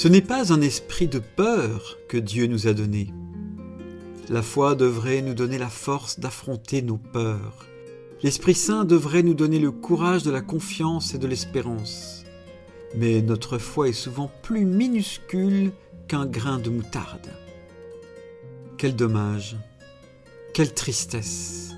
Ce n'est pas un esprit de peur que Dieu nous a donné. La foi devrait nous donner la force d'affronter nos peurs. L'Esprit Saint devrait nous donner le courage de la confiance et de l'espérance. Mais notre foi est souvent plus minuscule qu'un grain de moutarde. Quel dommage, quelle tristesse.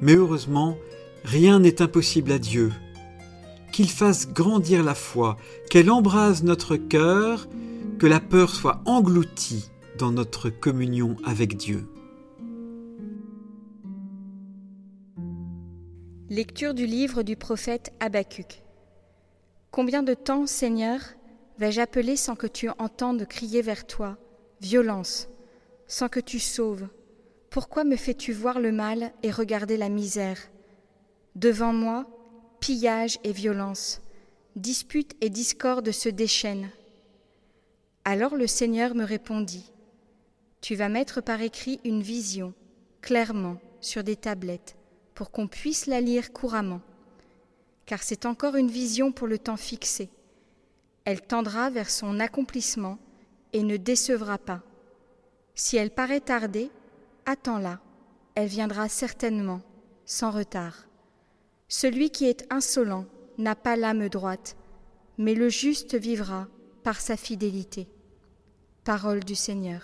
Mais heureusement, rien n'est impossible à Dieu. Qu'il fasse grandir la foi, qu'elle embrase notre cœur, que la peur soit engloutie dans notre communion avec Dieu. Lecture du livre du prophète Habacuc. Combien de temps, Seigneur, vais-je appeler sans que tu entendes crier vers toi Violence, sans que tu sauves? Pourquoi me fais-tu voir le mal et regarder la misère? Devant moi, pillage et violence, dispute et discorde se déchaînent. Alors le Seigneur me répondit Tu vas mettre par écrit une vision, clairement, sur des tablettes pour qu'on puisse la lire couramment, car c'est encore une vision pour le temps fixé. Elle tendra vers son accomplissement et ne décevra pas. Si elle paraît tarder, attends-la, elle viendra certainement, sans retard. Celui qui est insolent n'a pas l'âme droite, mais le juste vivra par sa fidélité. Parole du Seigneur.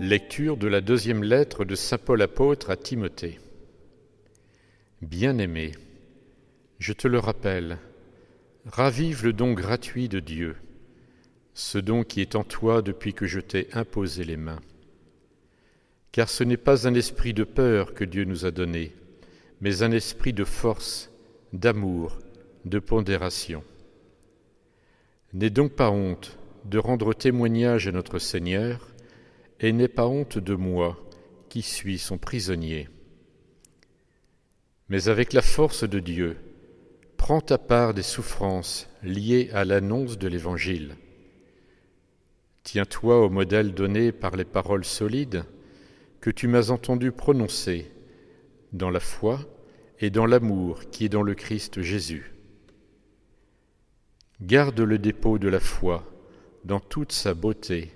Lecture de la deuxième lettre de Saint Paul apôtre à Timothée. Bien-aimé, je te le rappelle, ravive le don gratuit de Dieu, ce don qui est en toi depuis que je t'ai imposé les mains. Car ce n'est pas un esprit de peur que Dieu nous a donné, mais un esprit de force, d'amour, de pondération. N'aie donc pas honte de rendre témoignage à notre Seigneur, et n'aie pas honte de moi, qui suis son prisonnier. Mais avec la force de Dieu, prends ta part des souffrances liées à l'annonce de l'Évangile. Tiens-toi au modèle donné par les paroles solides que tu m'as entendu prononcer dans la foi et dans l'amour qui est dans le Christ Jésus. Garde le dépôt de la foi dans toute sa beauté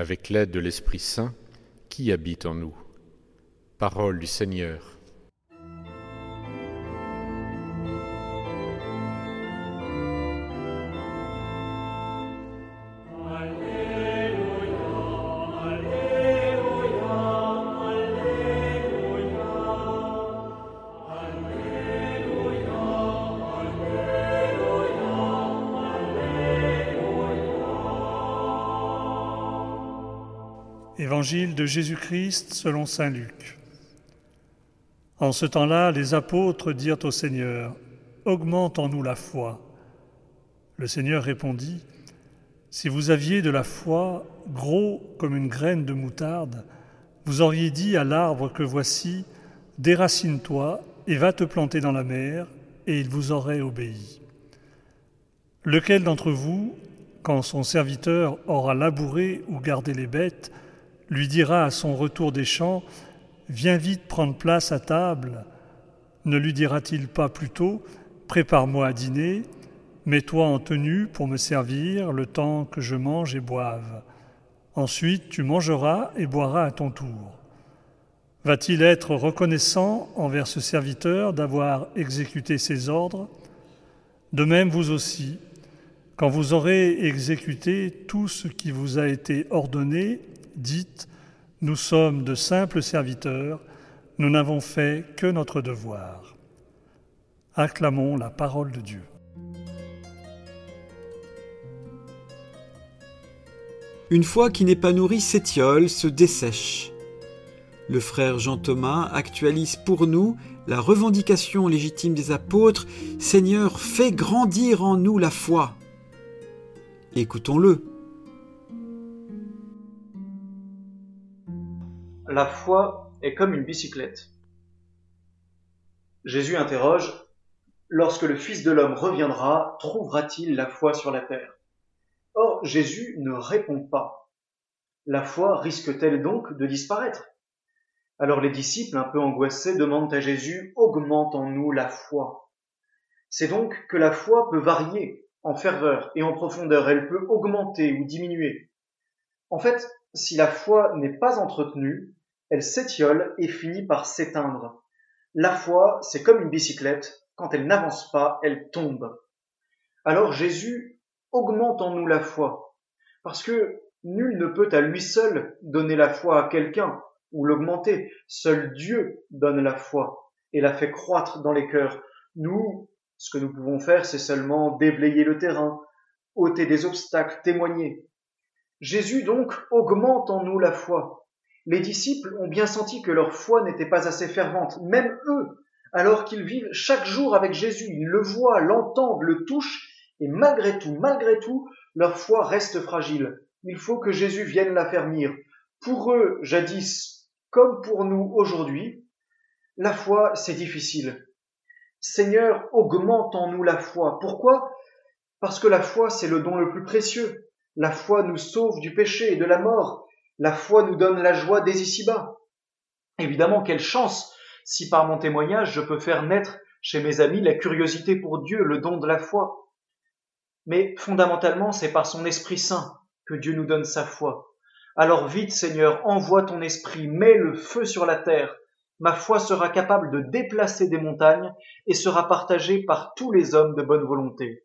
avec l'aide de l'Esprit Saint qui habite en nous. Parole du Seigneur. De Jésus-Christ selon Saint Luc. En ce temps-là, les apôtres dirent au Seigneur, Augmente en nous la foi. Le Seigneur répondit, Si vous aviez de la foi, gros comme une graine de moutarde, vous auriez dit à l'arbre que voici, Déracine-toi et va te planter dans la mer, et il vous aurait obéi. Lequel d'entre vous, quand son serviteur aura labouré ou gardé les bêtes, lui dira à son retour des champs, Viens vite prendre place à table, ne lui dira-t-il pas plutôt, Prépare-moi à dîner, mets-toi en tenue pour me servir le temps que je mange et boive. Ensuite tu mangeras et boiras à ton tour. Va-t-il être reconnaissant envers ce serviteur d'avoir exécuté ses ordres? De même vous aussi, quand vous aurez exécuté tout ce qui vous a été ordonné, dites, nous sommes de simples serviteurs, nous n'avons fait que notre devoir. Acclamons la parole de Dieu. Une foi qui n'est pas nourrie s'étiole, se dessèche. Le frère Jean Thomas actualise pour nous la revendication légitime des apôtres Seigneur, fais grandir en nous la foi. Écoutons-le. La foi est comme une bicyclette. Jésus interroge Lorsque le Fils de l'homme reviendra, trouvera-t-il la foi sur la terre? Or, Jésus ne répond pas. La foi risque-t-elle donc de disparaître? Alors les disciples, un peu angoissés, demandent à Jésus, augmente en nous la foi? C'est donc que la foi peut varier en ferveur et en profondeur, elle peut augmenter ou diminuer. En fait, si la foi n'est pas entretenue, elle s'étiole et finit par s'éteindre. La foi, c'est comme une bicyclette, quand elle n'avance pas, elle tombe. Alors Jésus augmente en nous la foi, parce que nul ne peut à lui seul donner la foi à quelqu'un, ou l'augmenter. Seul Dieu donne la foi et la fait croître dans les cœurs. Nous, ce que nous pouvons faire, c'est seulement déblayer le terrain, ôter des obstacles, témoigner. Jésus donc augmente en nous la foi. Les disciples ont bien senti que leur foi n'était pas assez fervente, même eux, alors qu'ils vivent chaque jour avec Jésus, ils le voient, l'entendent, le touchent, et malgré tout, malgré tout, leur foi reste fragile. Il faut que Jésus vienne la fermir. Pour eux, jadis, comme pour nous aujourd'hui, la foi, c'est difficile. Seigneur, augmente en nous la foi. Pourquoi? Parce que la foi, c'est le don le plus précieux. La foi nous sauve du péché et de la mort. La foi nous donne la joie des ici-bas. Évidemment, quelle chance si par mon témoignage je peux faire naître chez mes amis la curiosité pour Dieu, le don de la foi. Mais fondamentalement, c'est par son Esprit Saint que Dieu nous donne sa foi. Alors vite, Seigneur, envoie ton esprit, mets le feu sur la terre. Ma foi sera capable de déplacer des montagnes et sera partagée par tous les hommes de bonne volonté.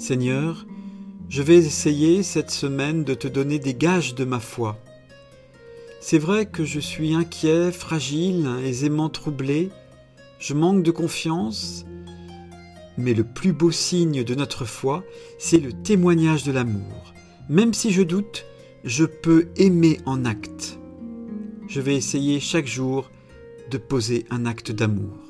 Seigneur, je vais essayer cette semaine de te donner des gages de ma foi. C'est vrai que je suis inquiet, fragile, aisément troublé, je manque de confiance, mais le plus beau signe de notre foi, c'est le témoignage de l'amour. Même si je doute, je peux aimer en acte. Je vais essayer chaque jour de poser un acte d'amour.